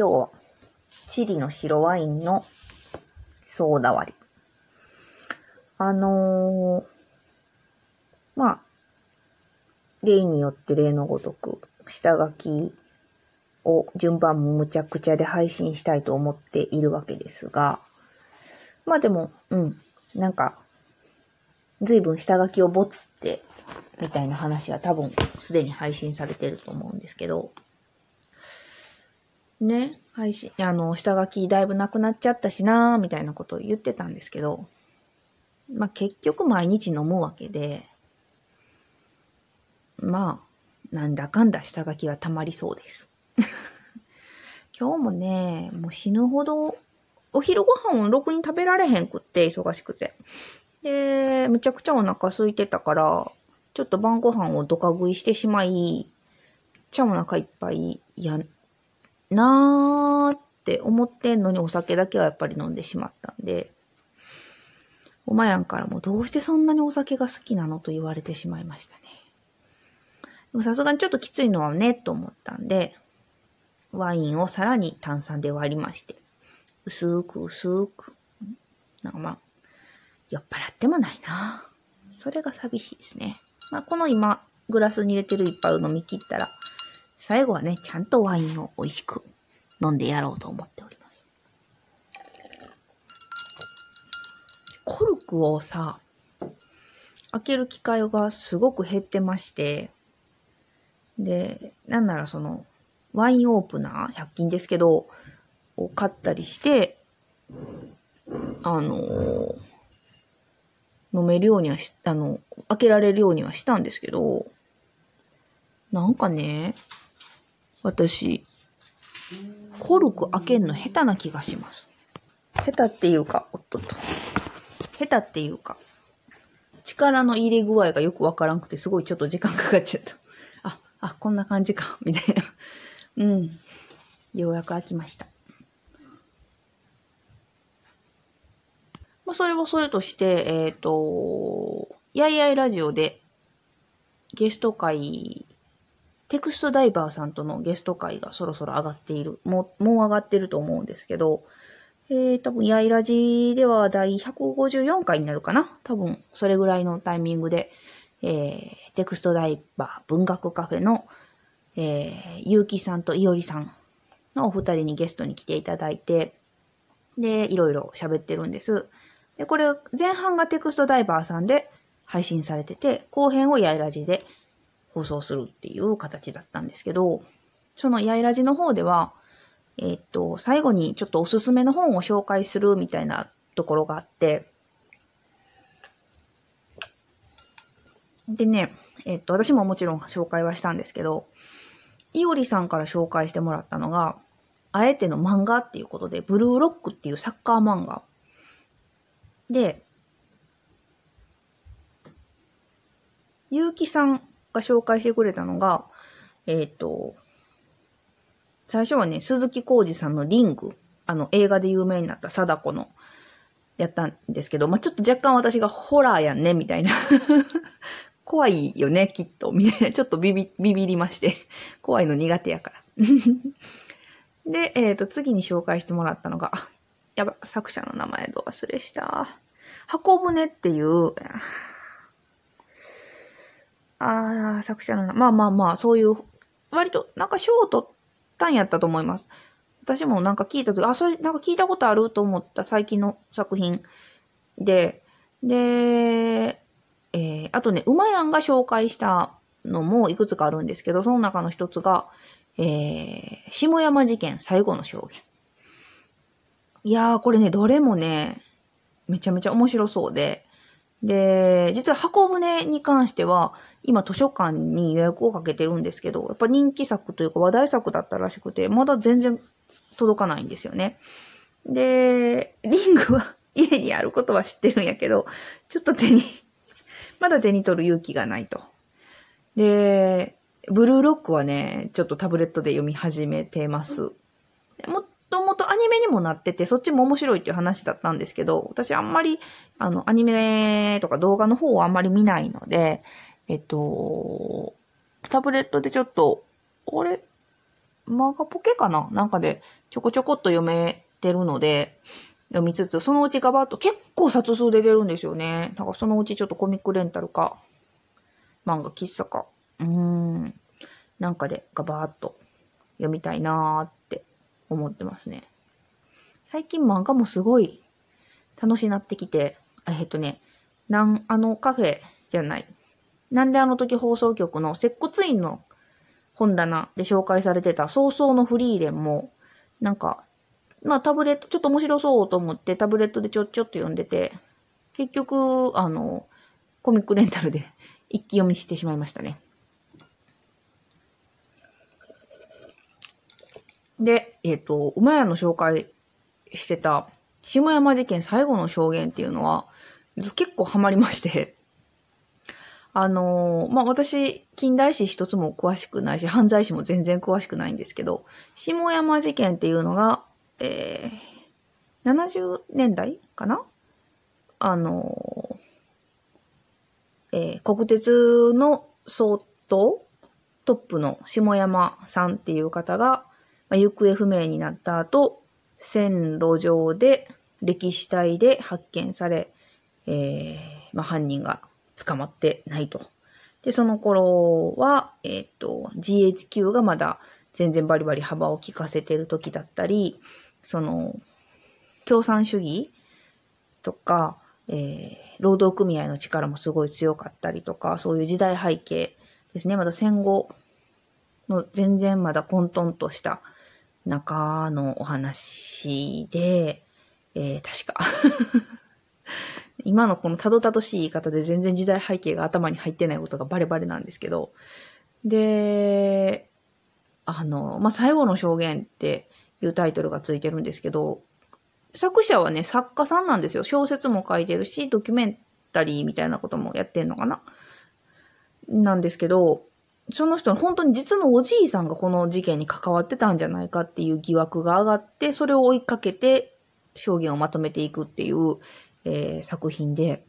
今日は、チリの白ワインのソーダ割り。あのー、まあ、例によって例のごとく、下書きを順番もむちゃくちゃで配信したいと思っているわけですが、まあでも、うん、なんか、随分下書きをボツって、みたいな話は多分すでに配信されてると思うんですけど、ね、配信、あの、下書きだいぶなくなっちゃったしなーみたいなことを言ってたんですけど、まあ結局毎日飲むわけで、まあ、なんだかんだ下書きはたまりそうです。今日もね、もう死ぬほど、お昼ご飯をろくに食べられへんくって、忙しくて。で、むちゃくちゃお腹空いてたから、ちょっと晩ご飯をドカ食いしてしまい、ちゃお腹いっぱいや、なーって思ってんのにお酒だけはやっぱり飲んでしまったんで、おまやんからもどうしてそんなにお酒が好きなのと言われてしまいましたね。さすがにちょっときついのはね、と思ったんで、ワインをさらに炭酸で割りまして、薄く薄く、なんかまあ、酔っ払ってもないなそれが寂しいですね。まあ、この今、グラスに入れてる一杯を飲み切ったら、最後はね、ちゃんとワインを美味しく飲んでやろうと思っております。コルクをさ、開ける機会がすごく減ってまして、で、なんならその、ワインオープナー、100均ですけど、を買ったりして、あのー、飲めるようにはし、あの、開けられるようにはしたんですけど、なんかね、私、コルク開けんの下手な気がします。下手っていうか、おっとっと。下手っていうか、力の入れ具合がよくわからんくて、すごいちょっと時間かかっちゃった。あ、あ、こんな感じか、みたいな。うん。ようやく開きました。まあ、それはそれとして、えっ、ー、と、やいやいラジオでゲスト会テクストダイバーさんとのゲスト会がそろそろ上がっている。もう、もう上がってると思うんですけど、えー、多分、やいらじでは第154回になるかな？多分、それぐらいのタイミングで、えー、テクストダイバー文学カフェの、えー、ゆうきさんといおりさんのお二人にゲストに来ていただいて、で、いろいろ喋ってるんです。で、これ、前半がテクストダイバーさんで配信されてて、後編をやいらじで放送するっていう形だったんですけど、そのやいらじの方では、えー、っと、最後にちょっとおすすめの本を紹介するみたいなところがあって、でね、えー、っと、私ももちろん紹介はしたんですけど、いおりさんから紹介してもらったのが、あえての漫画っていうことで、ブルーロックっていうサッカー漫画。で、ゆうきさんが紹介してくれたのが、えっ、ー、と、最初はね、鈴木浩二さんのリング、あの、映画で有名になった貞子の、やったんですけど、まあ、ちょっと若干私がホラーやんね、みたいな。怖いよね、きっと。みたいな。ちょっとビビ、ビビりまして。怖いの苦手やから。で、えっ、ー、と、次に紹介してもらったのが、やば、作者の名前ど忘れした。箱舟っていう、ああ、作者の、まあまあまあ、そういう、割と、なんか賞を取ったんやったと思います。私もなんか聞いたとき、あ、それ、なんか聞いたことあると思った最近の作品で、で、えー、あとね、馬やんが紹介したのもいくつかあるんですけど、その中の一つが、えー、下山事件最後の証言。いやー、これね、どれもね、めちゃめちゃ面白そうで、で、実は箱舟に関しては、今図書館に予約をかけてるんですけど、やっぱ人気作というか話題作だったらしくて、まだ全然届かないんですよね。で、リングは 家にあることは知ってるんやけど、ちょっと手に まだ手に取る勇気がないと。で、ブルーロックはね、ちょっとタブレットで読み始めてます。ももともとアニメにもなってて、そっちも面白いっていう話だったんですけど、私あんまり、あの、アニメとか動画の方をあんまり見ないので、えっと、タブレットでちょっと、あれ？漫画ポケかな？なんかでちょこちょこっと読めてるので、読みつつ、そのうちガバッと結構冊数で出るんですよね。だからそのうちちょっとコミックレンタルか、漫画喫茶か、うーん、なんかでガバーっと読みたいなーって思ってますね。最近漫画もすごい楽しなってきて、えっとね、なん、あのカフェじゃない。なんであの時放送局の接骨院の本棚で紹介されてた早々のフリーレンも、なんかまあタブレット、ちょっと面白そうと思ってタブレットでちょっちょっと読んでて、結局、あの、コミックレンタルで一気読みしてしまいましたね。で、えっ、ー、と、馬屋の紹介してた下山事件最後の証言っていうのは、結構ハマりまして。あのー、まあ、私、近代史一つも詳しくないし、犯罪史も全然詳しくないんですけど、下山事件っていうのが、えー、70年代かな？あのえー、国鉄の総統トップの下山さんっていう方が、まあ、行方不明になった後、線路上で歴史体で発見され、えー、まあ、犯人が捕まってないと。で、その頃は、えっ、と、GHQ がまだ全然バリバリ幅を利かせてる時だったり、その、共産主義とか、えー、労働組合の力もすごい強かったりとか、そういう時代背景ですね。まだ戦後の全然まだ混沌とした中のお話で、えー、確か。今のこのたどたどしい言い方で全然時代背景が頭に入ってないことがバレバレなんですけど、で、あの、まあ、最後の証言っていうタイトルがついてるんですけど、作者はね、作家さんなんですよ。小説も書いてるし、ドキュメンタリーみたいなこともやってんのかな？なんですけど、その人の、本当に実のおじいさんがこの事件に関わってたんじゃないかっていう疑惑が上がって、それを追いかけて証言をまとめていくっていう、えー、作品で、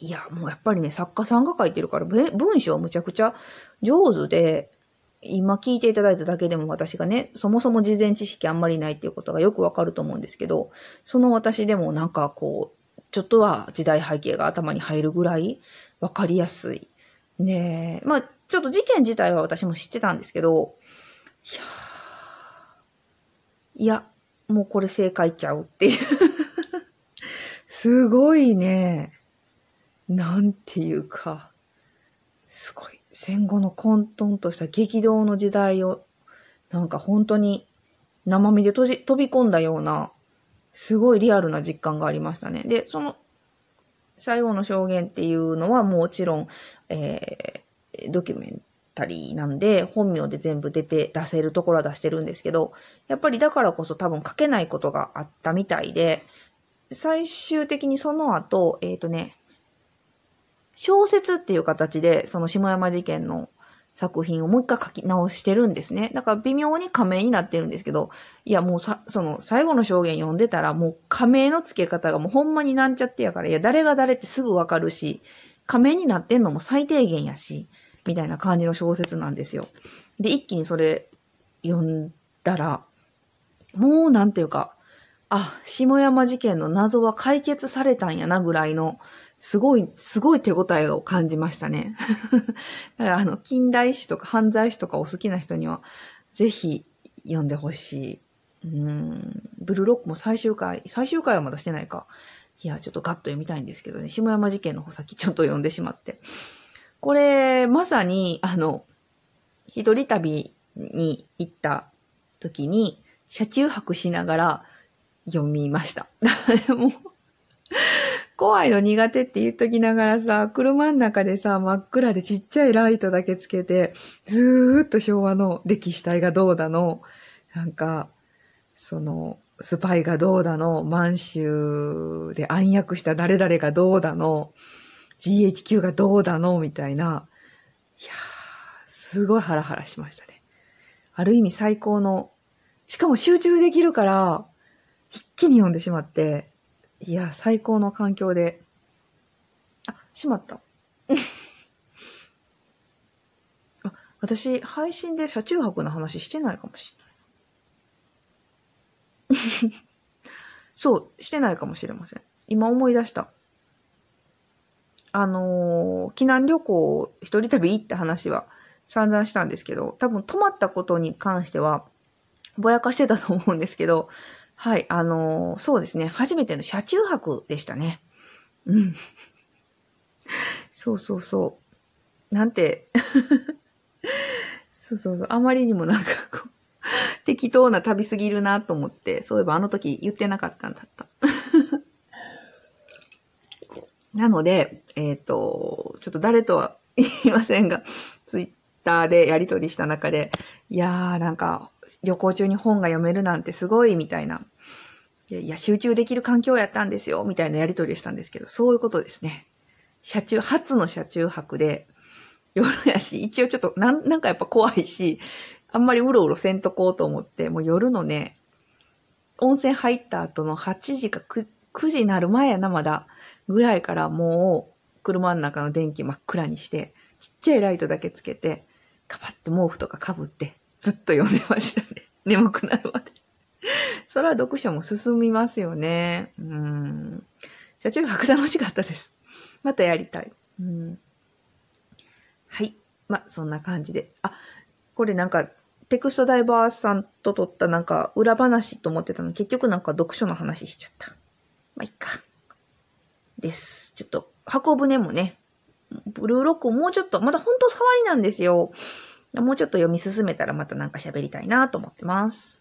いや、もうやっぱりね、作家さんが書いてるから、文章むちゃくちゃ上手で、今聞いていただいただけでも私がね、そもそも事前知識あんまりないっていうことがよくわかると思うんですけど、その私でもなんかこう、ちょっとは時代背景が頭に入るぐらいわかりやすい。ねえ。まあ、ちょっと事件自体は私も知ってたんですけど、いやいや、もうこれ正解ちゃうっていう すごいね。なんていうか、すごい。戦後の混沌とした激動の時代を、なんか本当に生身でとじ飛び込んだような、すごいリアルな実感がありましたね。で、その最後の証言っていうのはもちろん、えー、ドキュメンタリーなんで、本名で全部出て、出せるところは出してるんですけど、やっぱりだからこそ多分書けないことがあったみたいで、最終的にその後、えっ、ー、とね、小説っていう形で、その下山事件の作品をもう一回書き直してるんですね。だから微妙に仮名になってるんですけど、いやもうさ、その最後の証言読んでたらもう仮名の付け方がもうほんまになんちゃってやから、いや誰が誰ってすぐわかるし、仮名になってんのも最低限やし、みたいな感じの小説なんですよ。で、一気にそれ読んだら、もうなんていうか、あ、下山事件の謎は解決されたんやなぐらいのすごい、すごい手応えを感じましたね。だからあの、近代史とか犯罪史とかお好きな人には、ぜひ読んでほしい。うん、ブルーロックも最終回、最終回はまだしてないか。いや、ちょっとガッと読みたいんですけどね、下山事件の方先ちょっと読んでしまって。これ、まさに、あの、一人旅に行った時に、車中泊しながら読みました。もう怖いの苦手って言っときながらさ、車の中でさ、真っ暗でちっちゃいライトだけつけて、ずーっと昭和の歴史体がどうだの、なんか、その、スパイがどうだの、満州で暗躍した誰々がどうだの、GHQ がどうだの、みたいな。いやー、すごいハラハラしましたね。ある意味最高の、しかも集中できるから、一気に読んでしまって、いや、最高の環境で。あ、しまった。あ、私、配信で車中泊の話してないかもしれない。そう、してないかもしれません。今思い出した。あのー、避難旅行、一人旅行った話は散々したんですけど、多分泊まったことに関しては、ぼやかしてたと思うんですけど、はい、あのー、そうですね、初めての車中泊でしたね。うん。そうそうそう。なんて そうそうそう、あまりにもなんかこう、適当な旅すぎるなと思って、そういえばあの時言ってなかったんだった。なので、えっ、ー、と、ちょっと誰とは言いませんが、ツイッターでやりとりした中で、いやーなんか旅行中に本が読めるなんてすごいみたいな。いや、集中できる環境やったんですよ、みたいなやりとりをしたんですけど、そういうことですね。車中、初の車中泊で、夜やし、一応ちょっとなん、なんかやっぱ怖いし、あんまりうろうろせんとこうと思って、もう夜のね、温泉入った後の8時か 9, 9時になる前やな、まだ、ぐらいからもう、車の中の電気真っ暗にして、ちっちゃいライトだけつけて、カパって毛布とかかぶって、ずっと読んでましたね。眠くなるまで。それは読書も進みますよね。うん。車中泊楽しかったです。またやりたい。うん。はい。まそんな感じで。あ、これなんか、テクストダイバーさんと撮ったなんか裏話と思ってたの結局なんか読書の話しちゃった。まあ、いっか。です。ちょっと、箱舟もね、ブルーロックをもうちょっと、まだほんと触りなんですよ。もうちょっと読み進めたらまたなんか喋りたいなと思ってます。